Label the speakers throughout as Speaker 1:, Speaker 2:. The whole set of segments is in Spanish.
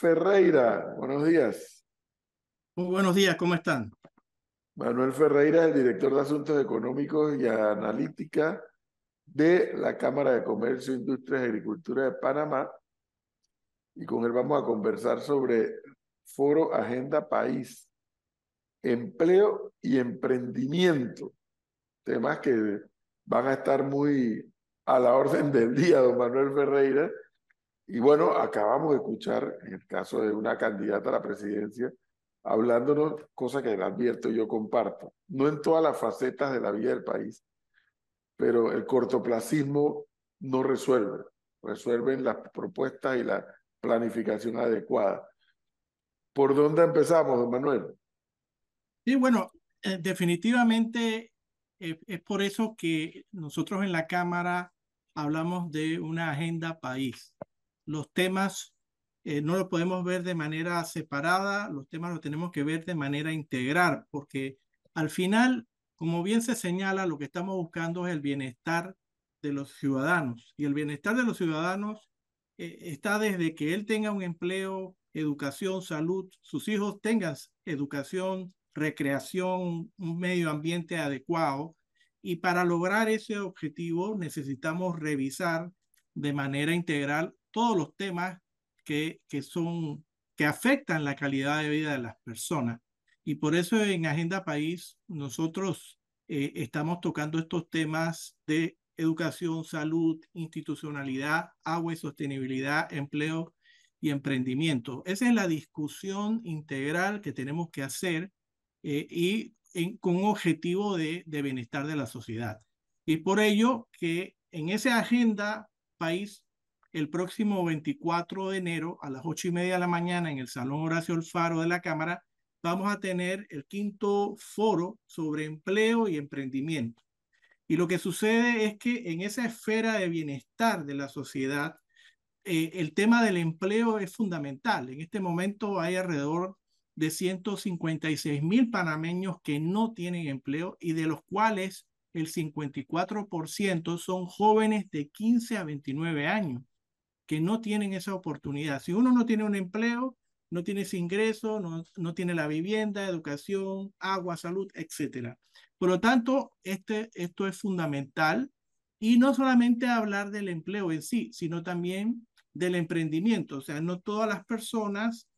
Speaker 1: Ferreira, buenos días.
Speaker 2: Muy buenos días, ¿cómo están?
Speaker 1: Manuel Ferreira, el director de Asuntos Económicos y Analítica de la Cámara de Comercio, Industrias y Agricultura de Panamá. Y con él vamos a conversar sobre Foro Agenda País, empleo y emprendimiento. Temas que van a estar muy a la orden del día, don Manuel Ferreira. Y bueno, acabamos de escuchar, en el caso de una candidata a la presidencia, hablándonos, cosa que le advierto yo comparto, no en todas las facetas de la vida del país, pero el cortoplacismo no resuelve, resuelven las propuestas y la planificación adecuada. ¿Por dónde empezamos, don Manuel?
Speaker 2: Sí, bueno, eh, definitivamente eh, es por eso que nosotros en la Cámara hablamos de una agenda país. Los temas eh, no los podemos ver de manera separada, los temas los tenemos que ver de manera integral, porque al final, como bien se señala, lo que estamos buscando es el bienestar de los ciudadanos. Y el bienestar de los ciudadanos eh, está desde que él tenga un empleo, educación, salud, sus hijos tengan educación, recreación, un medio ambiente adecuado, y para lograr ese objetivo necesitamos revisar de manera integral todos los temas que, que, son, que afectan la calidad de vida de las personas. Y por eso en Agenda País nosotros eh, estamos tocando estos temas de educación, salud, institucionalidad, agua y sostenibilidad, empleo y emprendimiento. Esa es la discusión integral que tenemos que hacer eh, y con objetivo de, de bienestar de la sociedad. Y por ello que en esa agenda país, el próximo 24 de enero a las 8 y media de la mañana en el Salón Horacio Alfaro de la Cámara, vamos a tener el quinto foro sobre empleo y emprendimiento. Y lo que sucede es que en esa esfera de bienestar de la sociedad, eh, el tema del empleo es fundamental. En este momento hay alrededor de 156 mil panameños que no tienen empleo y de los cuales el 54% son jóvenes de 15 a 29 años que no tienen esa oportunidad. Si uno no tiene un empleo, no tiene ese ingreso, no, no tiene la vivienda, educación, agua, salud, etc. Por lo tanto, este, esto es fundamental y no solamente hablar del empleo en sí, sino también del emprendimiento. O sea, no todas las personas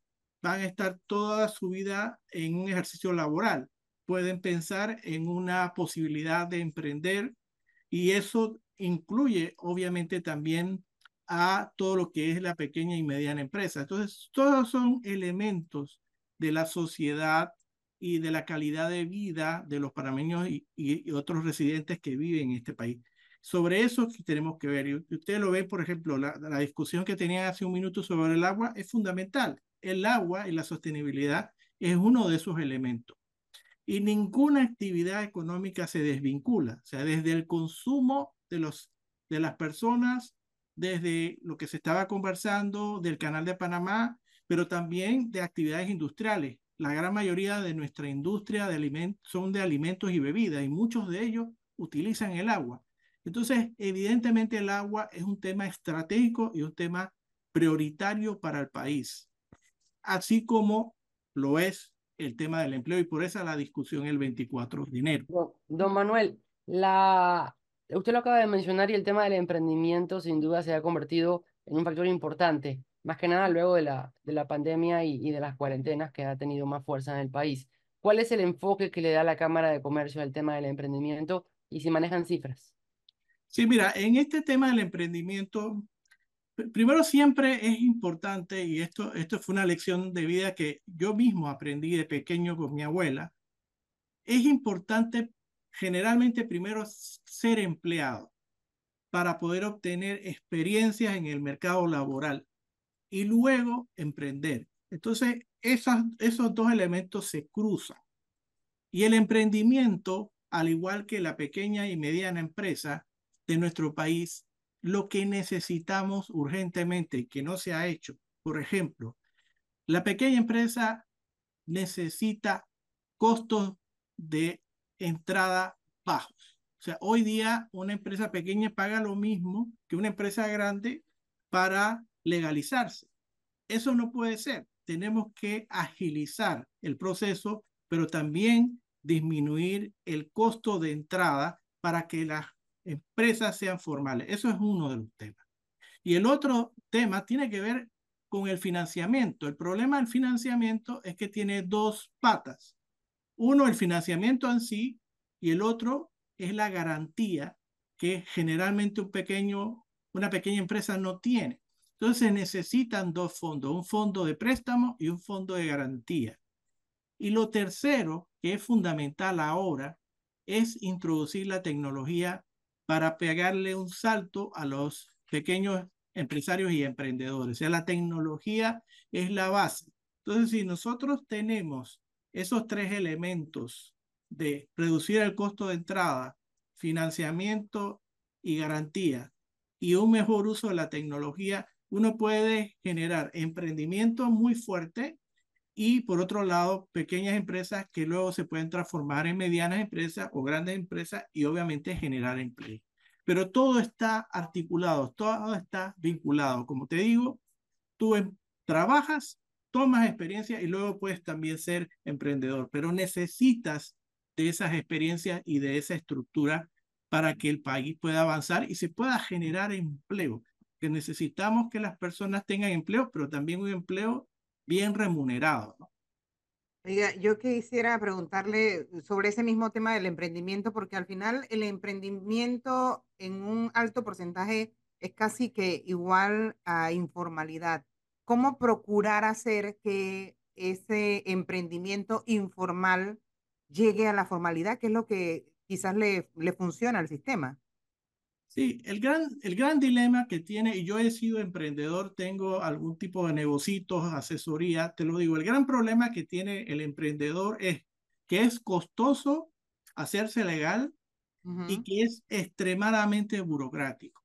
Speaker 2: van a estar toda su vida en un ejercicio laboral. Pueden pensar en una posibilidad de emprender y eso incluye obviamente también a todo lo que es la pequeña y mediana empresa. Entonces, todos son elementos de la sociedad y de la calidad de vida de los panameños y, otros residentes que viven en este país. Sobre eso tenemos que ver. Y usted lo ve, por ejemplo, la, la discusión que tenía hace un minuto sobre el agua es fundamental el agua y la sostenibilidad es uno de esos elementos. Y ninguna actividad económica se desvincula, o sea, desde el consumo de, los, de las personas, desde lo que se estaba conversando del canal de Panamá, pero también de actividades industriales. La gran mayoría de nuestra industria de son de alimentos y bebidas y muchos de ellos utilizan el agua. Entonces, evidentemente el agua es un tema estratégico y un tema prioritario para el país así como lo es el tema del empleo y por eso la discusión el 24 de enero.
Speaker 3: Don, Manuel, la, usted lo acaba de mencionar y el tema del emprendimiento sin duda se ha convertido en un factor importante, más que nada luego de la, de la pandemia y, de las cuarentenas que ha tenido más fuerza en el país. ¿Cuál es el enfoque que le da la Cámara de Comercio al tema del emprendimiento y si manejan cifras?
Speaker 2: Sí, mira, en este tema del emprendimiento Primero siempre es importante, y esto, esto fue una lección de vida que yo mismo aprendí de pequeño con mi abuela, es importante generalmente primero ser empleado para poder obtener experiencias en el mercado laboral y luego emprender. Entonces, esas, esos dos elementos se cruzan. Y el emprendimiento, al igual que la pequeña y mediana empresa de nuestro país, lo que necesitamos urgentemente que no se ha hecho. Por ejemplo, la pequeña empresa necesita costos de entrada bajos. O sea, hoy día una empresa pequeña paga lo mismo que una empresa grande para legalizarse. eso no puede ser. Tenemos que agilizar el proceso, pero también disminuir el costo de entrada para que las empresas sean formales. Eso es uno de los temas. Y el otro tema tiene que ver con el financiamiento. El problema del financiamiento es que tiene dos patas. Uno, el financiamiento en sí, y el otro es la garantía que generalmente un pequeño, una pequeña empresa no tiene. Entonces necesitan dos fondos, un fondo de préstamo y un fondo de garantía. Y lo tercero, que es fundamental ahora, es introducir la tecnología para pegarle un salto a los pequeños empresarios y emprendedores. O sea, la tecnología es la base. Entonces, si nosotros tenemos esos tres elementos de reducir el costo de entrada, financiamiento y garantía y un mejor uso de la tecnología, uno puede generar emprendimiento muy fuerte y por otro lado, pequeñas empresas que luego se pueden transformar en medianas empresas o grandes empresas y obviamente generar empleo. Pero todo está articulado, todo está vinculado. Como te digo, tú em, trabajas, tomas experiencia y luego puedes también ser emprendedor, pero necesitas de esas experiencias y de esa estructura para que el país pueda avanzar y se pueda generar empleo. Que necesitamos que las personas tengan empleo, pero también un empleo bien remunerado.
Speaker 4: Oiga, yo quisiera preguntarle sobre ese mismo tema del emprendimiento, porque al final el emprendimiento en un alto porcentaje es casi que igual a informalidad. ¿Cómo procurar hacer que ese emprendimiento informal llegue a la formalidad, que es lo que quizás le, le funciona al sistema?
Speaker 2: Sí, el gran, el gran dilema que tiene, y yo he sido emprendedor, tengo algún tipo de negocios, asesoría, te lo digo, el gran problema que tiene el emprendedor es que es costoso hacerse legal y que es extremadamente burocrático.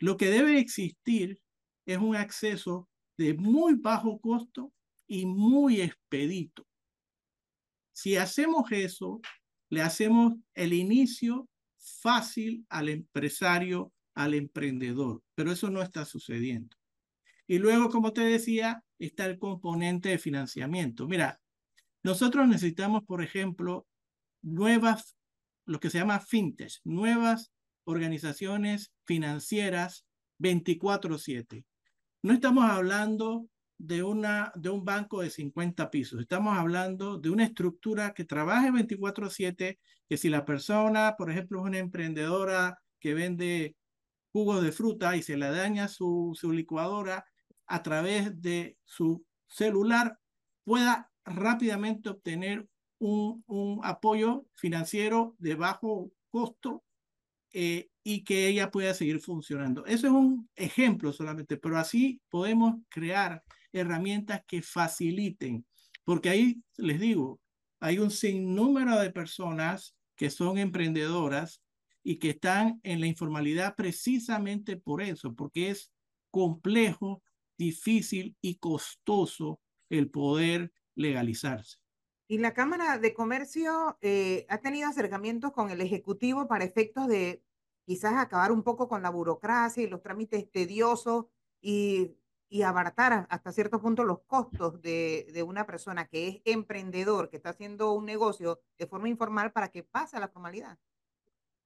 Speaker 2: Lo que debe existir es un acceso de muy bajo costo y muy expedito. Si hacemos eso, le hacemos el inicio fácil al empresario, al emprendedor, pero eso no está sucediendo. Y luego, como te decía, está el componente de financiamiento. Mira, nosotros necesitamos, por ejemplo, nuevas, lo que se llama fintech, nuevas organizaciones financieras 24/7. No estamos hablando de, una, de un banco de 50 pisos. Estamos hablando de una estructura que trabaje 24/7, que si la persona, por ejemplo, es una emprendedora que vende jugos de fruta y se le daña su, su licuadora, a través de su celular pueda rápidamente obtener un, un apoyo financiero de bajo costo eh, y que ella pueda seguir funcionando. Eso es un ejemplo solamente, pero así podemos crear herramientas que faciliten, porque ahí les digo, hay un sinnúmero de personas que son emprendedoras y que están en la informalidad precisamente por eso, porque es complejo, difícil y costoso el poder legalizarse.
Speaker 4: Y la Cámara de Comercio eh, ha tenido acercamientos con el Ejecutivo para efectos de quizás acabar un poco con la burocracia y los trámites tediosos y y abaratar hasta cierto punto los costos de, de, una persona que es emprendedor, que está haciendo un negocio de forma informal para que pase a la formalidad.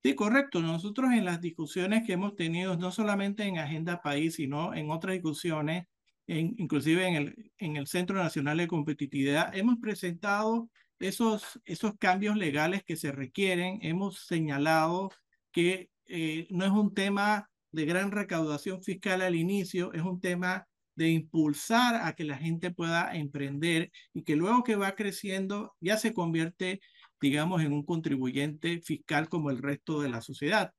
Speaker 2: Sí, correcto. Nosotros en las discusiones que hemos tenido, no solamente en Agenda País, sino en otras discusiones, en, inclusive en el, en el Centro Nacional de Competitividad, hemos presentado esos, esos cambios legales que se requieren. Hemos señalado que eh, no es un tema de gran recaudación fiscal al inicio, es un tema de impulsar a que la gente pueda emprender y que luego que va creciendo ya se convierte, digamos, en un contribuyente fiscal como el resto de la sociedad.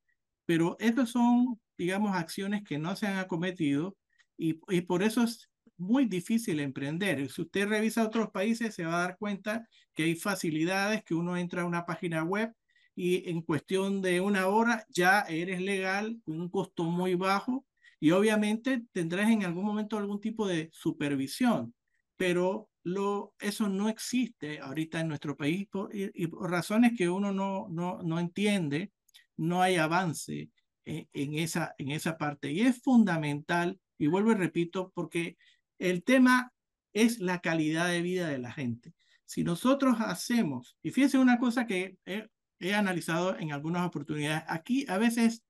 Speaker 2: Pero estas son, digamos, acciones que no se han acometido y, y por eso es muy difícil emprender. Si usted revisa otros países, se va a dar cuenta que hay facilidades, que uno entra a una página web y en cuestión de una hora ya eres legal con un costo muy bajo y obviamente tendrás en algún momento algún tipo de supervisión, pero lo, eso no existe ahorita en nuestro país por, y, por razones que uno no, no, no entiende, no hay avance en, en, esa, en esa parte. Y es fundamental, y vuelvo y repito, porque el tema es la calidad de vida de la gente. Si nosotros hacemos, y fíjense una cosa que he, analizado en algunas oportunidades, aquí a veces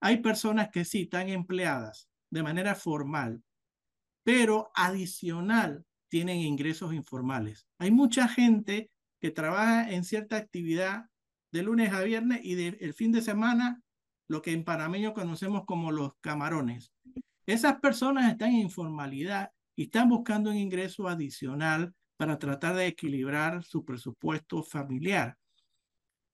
Speaker 2: hay personas que sí están empleadas de manera formal, pero adicional tienen ingresos informales. Hay mucha gente que trabaja en cierta actividad de lunes a viernes y del el fin de semana, lo que en panameño conocemos como los camarones. Esas personas están en informalidad y están buscando un ingreso adicional para tratar de equilibrar su presupuesto familiar.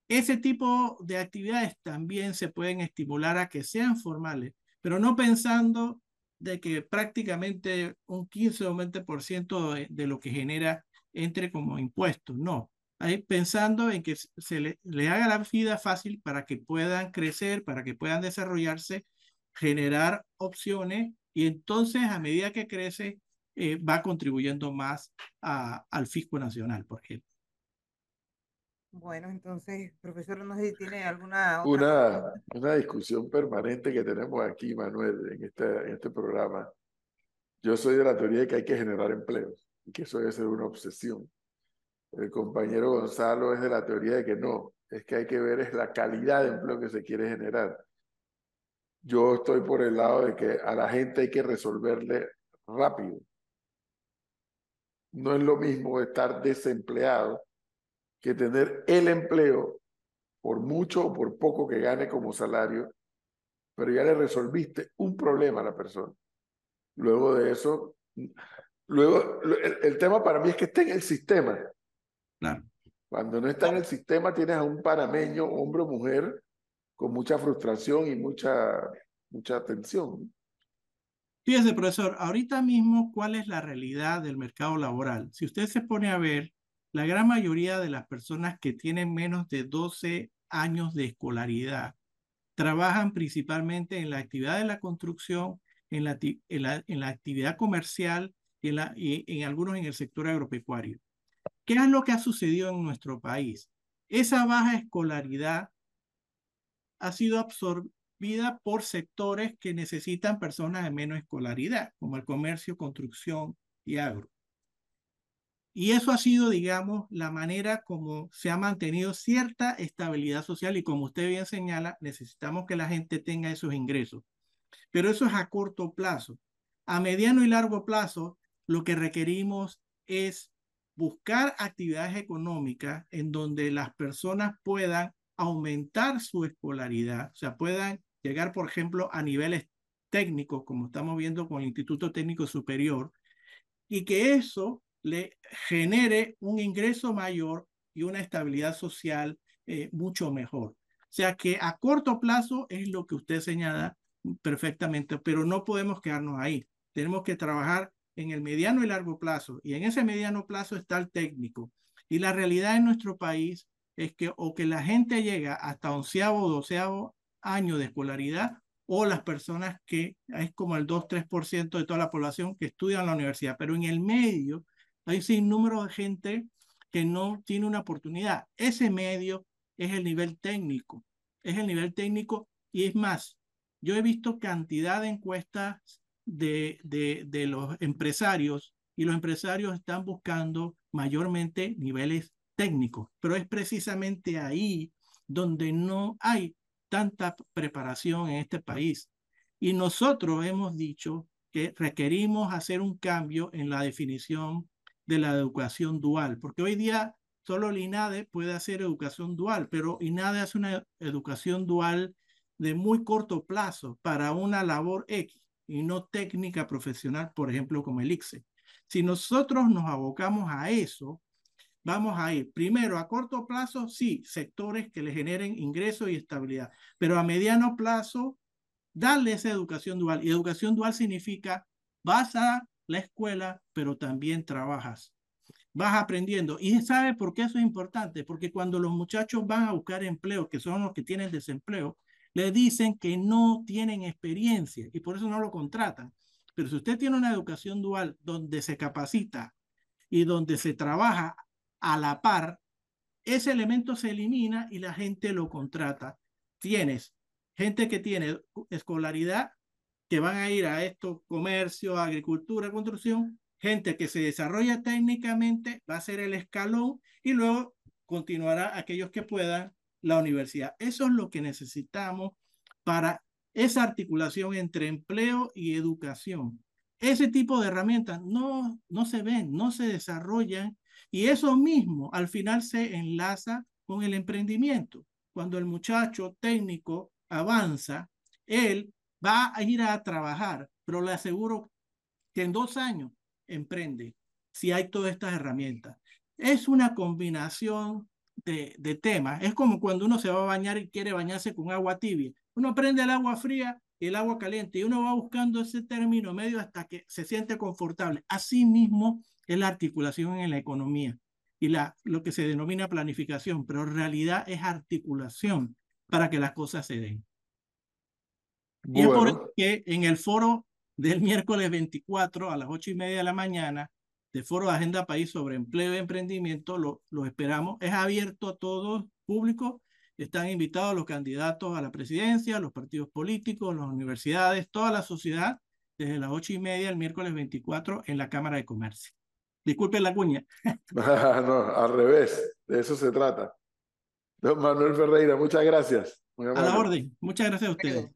Speaker 2: Ese tipo de actividades también se pueden estimular a que sean formales, pero no pensando de que prácticamente un 15 o 20% de, de lo que genera entre como impuestos, no. Ahí pensando en que se le, le haga la vida fácil para que puedan crecer, para que puedan desarrollarse, generar opciones y entonces a medida que crece eh, va contribuyendo más a, al fisco nacional, por ejemplo.
Speaker 4: Bueno, entonces, profesor, no sé si tiene alguna
Speaker 1: una, una discusión permanente que tenemos aquí, Manuel, en este, en este programa. Yo soy de la teoría de que hay que generar empleos y que eso debe ser una obsesión. El compañero Gonzalo es de la teoría de que no, es que hay que ver es la calidad de empleo que se quiere generar. Yo estoy por el lado de que a la gente hay que resolverle rápido no es lo mismo estar desempleado que tener el empleo por mucho o por poco que gane como salario, pero ya le resolviste un problema a la persona. Luego de eso, luego el, tema para mí es que esté en el sistema. Cuando no está en el sistema tienes a un panameño, hombre o mujer, con mucha frustración y mucha, mucha tensión.
Speaker 2: Fíjese, profesor, ahorita mismo, ¿cuál es la realidad del mercado laboral? Si usted se pone a ver, la gran mayoría de las personas que tienen menos de 12 años de escolaridad trabajan principalmente en la actividad de la construcción, en la, en la, actividad comercial en, la, y en algunos en el sector agropecuario. ¿Qué es lo que ha sucedido en nuestro país? Esa baja escolaridad ha sido absorbida por sectores que necesitan personas de menos escolaridad, como el comercio, construcción y agro. Y eso ha sido, digamos, la manera como se ha mantenido cierta estabilidad social y como usted bien señala, necesitamos que la gente tenga esos ingresos. Pero eso es a corto plazo. A mediano y largo plazo, lo que requerimos es buscar actividades económicas en donde las personas puedan aumentar su escolaridad, o sea, puedan llegar, por ejemplo, a niveles técnicos, como estamos viendo con el Instituto Técnico Superior, y que eso le genere un ingreso mayor y una estabilidad social eh, mucho mejor. O sea que a corto plazo es lo que usted señala perfectamente, pero no podemos quedarnos ahí. Tenemos que trabajar en el mediano y largo plazo, y en ese mediano plazo está el técnico. Y la realidad en nuestro país es que o que la gente llega hasta onceavo o doceavo años de escolaridad o las personas que es como el 2-3% de toda la población que estudia en la universidad, pero en el medio hay sin número de gente que no tiene una oportunidad. Ese medio es el nivel técnico, es el nivel técnico y es más, yo he visto cantidad de encuestas de, de, de los empresarios y los empresarios están buscando mayormente niveles técnicos, pero es precisamente ahí donde no hay tanta preparación en este país. Y nosotros hemos dicho que requerimos hacer un cambio en la definición de la educación dual, porque hoy día solo el INADE puede hacer educación dual, pero INADE hace una educación dual de muy corto plazo para una labor X y no técnica profesional, por ejemplo, como el ICSE. Si nosotros nos abocamos a eso, vamos a ir primero a corto plazo, sí, sectores que le generen ingresos y estabilidad, pero a mediano plazo, darle esa educación dual. Y educación dual significa, vas a la escuela, pero también trabajas. Vas aprendiendo. ¿Y sabe por qué eso es importante? Porque cuando los muchachos van a buscar empleo, que son los que tienen desempleo, le dicen que no tienen experiencia y por eso no lo contratan. Pero si usted tiene una educación dual donde se capacita y donde se trabaja a la par, ese elemento se elimina y la gente lo contrata. Tienes gente que tiene escolaridad que van a ir a esto, comercio, agricultura, construcción, gente que se desarrolla técnicamente va a ser el escalón y luego continuará aquellos que puedan la universidad. Eso es lo que necesitamos para esa articulación entre empleo y educación. Ese tipo de herramientas no, no se ven, no se desarrollan y eso mismo al final se enlaza con el emprendimiento. Cuando el muchacho técnico avanza, él va a ir a trabajar, pero le aseguro que en dos años emprende si hay todas estas herramientas. Es una combinación de, de temas. Es como cuando uno se va a bañar y quiere bañarse con agua tibia. Uno prende el agua fría y el agua caliente y uno va buscando ese término medio hasta que se siente confortable. Así mismo es la articulación en la economía y la, lo que se denomina planificación, pero en realidad es articulación para que las cosas se den. Y es por eso que en el foro del miércoles 24 a las ocho y media de la mañana, de foro de Agenda País sobre empleo y emprendimiento, lo, lo esperamos. Es abierto a todo público. Están invitados los candidatos a la presidencia, los partidos políticos, las universidades, toda la sociedad, desde las ocho y media el miércoles 24 en la Cámara de Comercio. Disculpen la cuña.
Speaker 1: no, al revés, de eso se trata. Don Manuel Ferreira, muchas gracias.
Speaker 2: a la orden. Muchas gracias a ustedes.